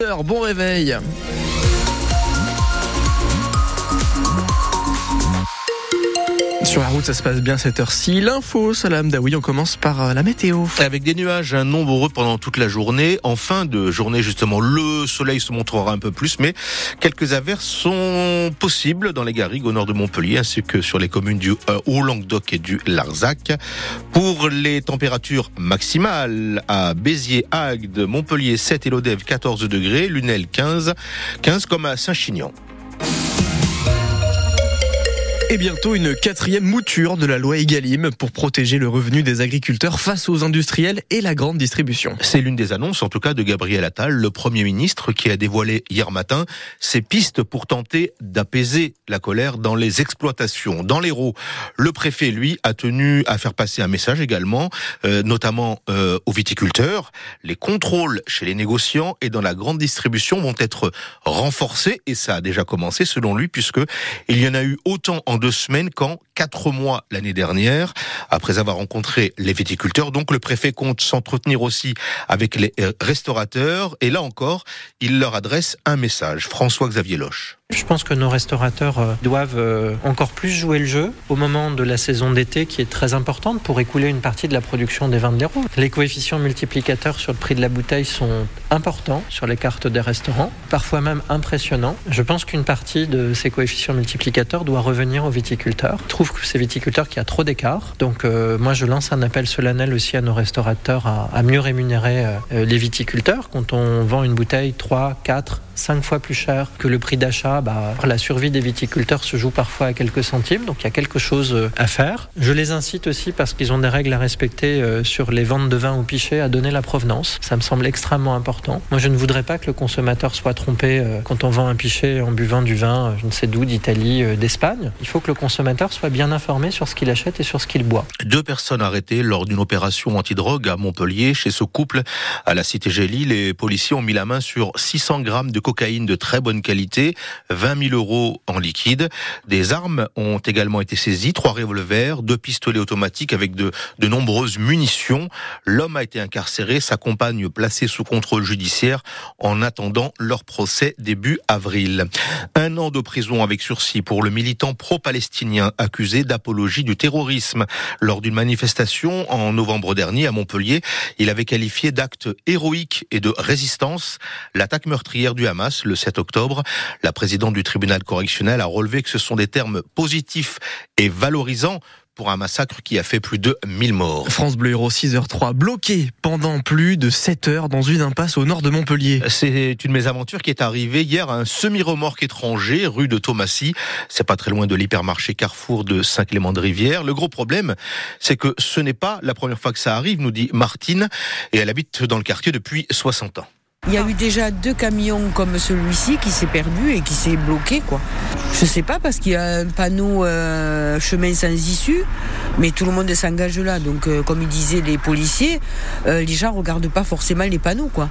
Bon réveil Sur la route, ça se passe bien cette heure-ci. L'info, Salam Daoui, on commence par euh, la météo. Avec des nuages nombreux pendant toute la journée. En fin de journée, justement, le soleil se montrera un peu plus, mais quelques averses sont possibles dans les garrigues au nord de Montpellier, ainsi que sur les communes du euh, Haut-Languedoc et du Larzac. Pour les températures maximales, à Béziers, Agde, Montpellier 7 et Lodève 14 degrés, Lunel 15, 15 comme à Saint-Chinian. Et bientôt une quatrième mouture de la loi Egalim pour protéger le revenu des agriculteurs face aux industriels et la grande distribution. C'est l'une des annonces, en tout cas, de Gabriel Attal, le Premier ministre, qui a dévoilé hier matin ses pistes pour tenter d'apaiser la colère dans les exploitations. Dans l'Hérault, le préfet, lui, a tenu à faire passer un message également, euh, notamment euh, aux viticulteurs. Les contrôles chez les négociants et dans la grande distribution vont être renforcés, et ça a déjà commencé, selon lui, puisque il y en a eu autant en deux semaines qu'en quatre mois l'année dernière, après avoir rencontré les viticulteurs. Donc le préfet compte s'entretenir aussi avec les euh, restaurateurs. Et là encore, il leur adresse un message. François-Xavier Loche. Je pense que nos restaurateurs euh, doivent euh, encore plus jouer le jeu au moment de la saison d'été qui est très importante pour écouler une partie de la production des vins de l'Hérault. Les coefficients multiplicateurs sur le prix de la bouteille sont importants sur les cartes des restaurants, parfois même impressionnants. Je pense qu'une partie de ces coefficients multiplicateurs doit revenir aux viticulteurs. Je trouve que c'est viticulteurs qui a trop d'écart. Donc euh, moi je lance un appel solennel aussi à nos restaurateurs à, mieux rémunérer les viticulteurs quand on vend une bouteille 3, 4, 5 fois plus cher que le prix d'achat, bah, la survie des viticulteurs se joue parfois à quelques centimes, donc il y a quelque chose euh, à faire. Je les incite aussi parce qu'ils ont des règles à respecter euh, sur les ventes de vin au pichet à donner la provenance. Ça me semble extrêmement important. Moi, je ne voudrais pas que le consommateur soit trompé euh, quand on vend un pichet en buvant du vin, je ne sais d'où, d'Italie, d'Espagne. Il faut que le consommateur soit bien informé sur ce qu'il achète et sur ce qu'il boit. Deux personnes arrêtées lors d'une opération antidrogue à Montpellier. Chez ce couple à la Cité Gélie, les policiers ont mis la main sur 600 grammes de cocaïne de très bonne qualité, 20 000 euros en liquide. Des armes ont également été saisies, trois revolvers, deux pistolets automatiques avec de, de nombreuses munitions. L'homme a été incarcéré, sa compagne placée sous contrôle judiciaire en attendant leur procès début avril. Un an de prison avec sursis pour le militant pro-palestinien accusé d'apologie du terrorisme. Lors d'une manifestation en novembre dernier à Montpellier, il avait qualifié d'acte héroïque et de résistance l'attaque meurtrière du Hamas le 7 octobre. La présidente du tribunal correctionnel a relevé que ce sont des termes positifs et valorisants pour un massacre qui a fait plus de 1000 morts. France Bleu Héros 6h03, bloqué pendant plus de 7 heures dans une impasse au nord de Montpellier. C'est une mésaventure qui est arrivée hier à un semi-remorque étranger, rue de Thomasy. C'est pas très loin de l'hypermarché Carrefour de Saint-Clément-de-Rivière. Le gros problème, c'est que ce n'est pas la première fois que ça arrive, nous dit Martine, et elle habite dans le quartier depuis 60 ans. Il y a eu déjà deux camions comme celui-ci qui s'est perdu et qui s'est bloqué quoi. Je sais pas parce qu'il y a un panneau euh, chemin sans issue, mais tout le monde s'engage là. Donc euh, comme ils disaient les policiers, euh, les gens regardent pas forcément les panneaux quoi.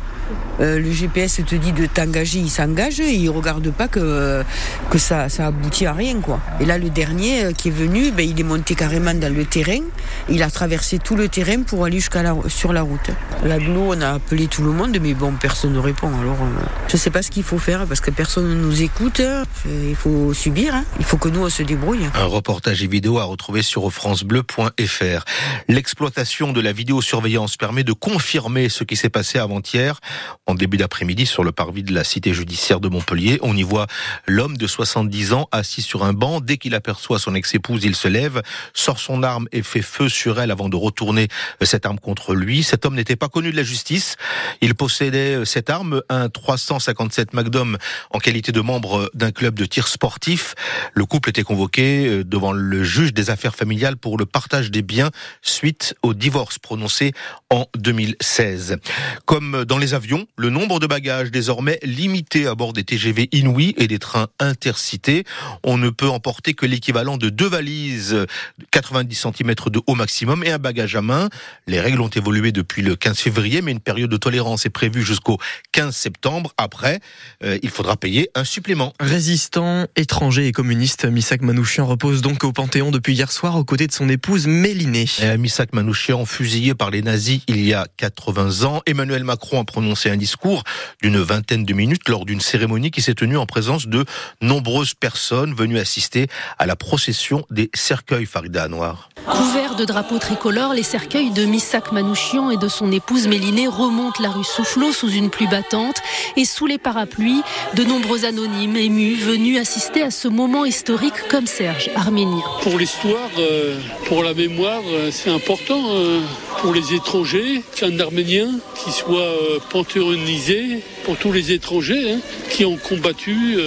Le GPS te dit de t'engager, il s'engage et il regarde pas que que ça ça aboutit à rien quoi. Et là le dernier qui est venu, ben, il est monté carrément dans le terrain, il a traversé tout le terrain pour aller jusqu'à la sur la route. On a appelé tout le monde, mais bon personne ne répond. Alors euh, je sais pas ce qu'il faut faire parce que personne ne nous écoute. Il faut subir, hein. il faut que nous on se débrouille. Un reportage et vidéo à retrouver sur francebleu.fr. L'exploitation de la vidéosurveillance permet de confirmer ce qui s'est passé avant-hier en début d'après-midi sur le parvis de la cité judiciaire de Montpellier. On y voit l'homme de 70 ans assis sur un banc. Dès qu'il aperçoit son ex-épouse, il se lève, sort son arme et fait feu sur elle avant de retourner cette arme contre lui. Cet homme n'était pas connu de la justice. Il possédait cette arme, un 357 Magnum en qualité de membre d'un club de tir sportif. Le couple était convoqué devant le juge des affaires familiales pour le partage des biens suite au divorce prononcé en 2016. Comme dans les avions, le nombre de bagages désormais limité à bord des TGV Inouï et des trains intercités. On ne peut emporter que l'équivalent de deux valises 90 cm de haut maximum et un bagage à main. Les règles ont évolué depuis le 15 février, mais une période de tolérance est prévue jusqu'au jusqu'au 15 septembre. Après, euh, il faudra payer un supplément. Résistant, étranger et communiste, Misak Manouchian repose donc au Panthéon depuis hier soir aux côtés de son épouse Mélinée. Misak Manouchian, fusillé par les nazis il y a 80 ans, Emmanuel Macron a prononcé un discours d'une vingtaine de minutes lors d'une cérémonie qui s'est tenue en présence de nombreuses personnes venues assister à la procession des cercueils Farida Noir. Couverts de drapeaux tricolores, les cercueils de Missak Manouchian et de son épouse Mélinée remontent la rue Soufflot sous une pluie battante et sous les parapluies, de nombreux anonymes émus venus assister à ce moment historique comme Serge, arménien. Pour l'histoire, euh, pour la mémoire, euh, c'est important euh, pour les étrangers qu'un arménien qui soit panthéonisé pour tous les étrangers hein, qui ont combattu.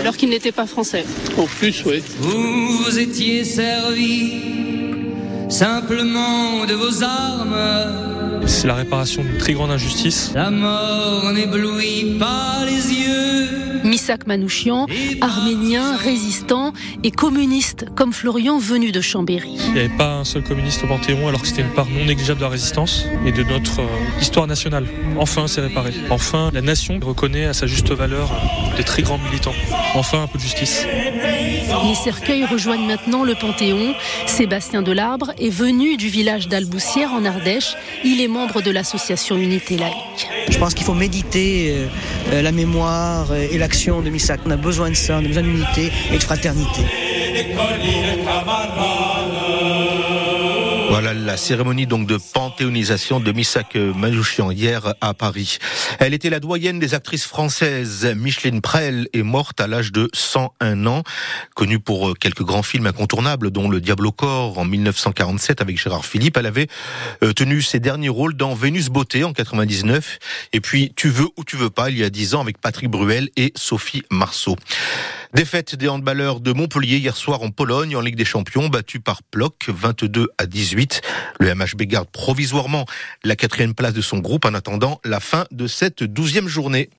Alors qu'il n'était pas français. En plus, oui. Vous, vous étiez servi simplement de vos armes. C'est la réparation d'une très grande injustice. La mort n'éblouit pas les yeux. Misak Manouchian, arménien, résistant et communiste, comme Florian venu de Chambéry. Il n'y avait pas un seul communiste au Panthéon, alors que c'était une part non négligeable de la résistance et de notre euh, histoire nationale. Enfin, c'est réparé. Enfin, la nation reconnaît à sa juste valeur des très grands militants. Enfin, un peu de justice. Les cercueils rejoignent maintenant le Panthéon. Sébastien Delarbre est venu du village d'Alboussière en Ardèche. Il est membre de l'association Unité laïque. Je pense qu'il faut méditer euh, euh, la mémoire et l'action de Missak. On a besoin de ça, on a besoin d'unité et de fraternité. La cérémonie donc de panthéonisation de Missak Manouchian hier à Paris. Elle était la doyenne des actrices françaises. Micheline Prel est morte à l'âge de 101 ans, connue pour quelques grands films incontournables dont Le Diable au corps en 1947 avec Gérard Philippe. Elle avait euh, tenu ses derniers rôles dans Vénus Beauté en 99 et puis Tu veux ou tu veux pas il y a 10 ans avec Patrick Bruel et Sophie Marceau. Défaite des handballeurs de Montpellier hier soir en Pologne en Ligue des Champions, battu par Ploc 22 à 18. Le MHB garde provisoirement la quatrième place de son groupe en attendant la fin de cette douzième journée.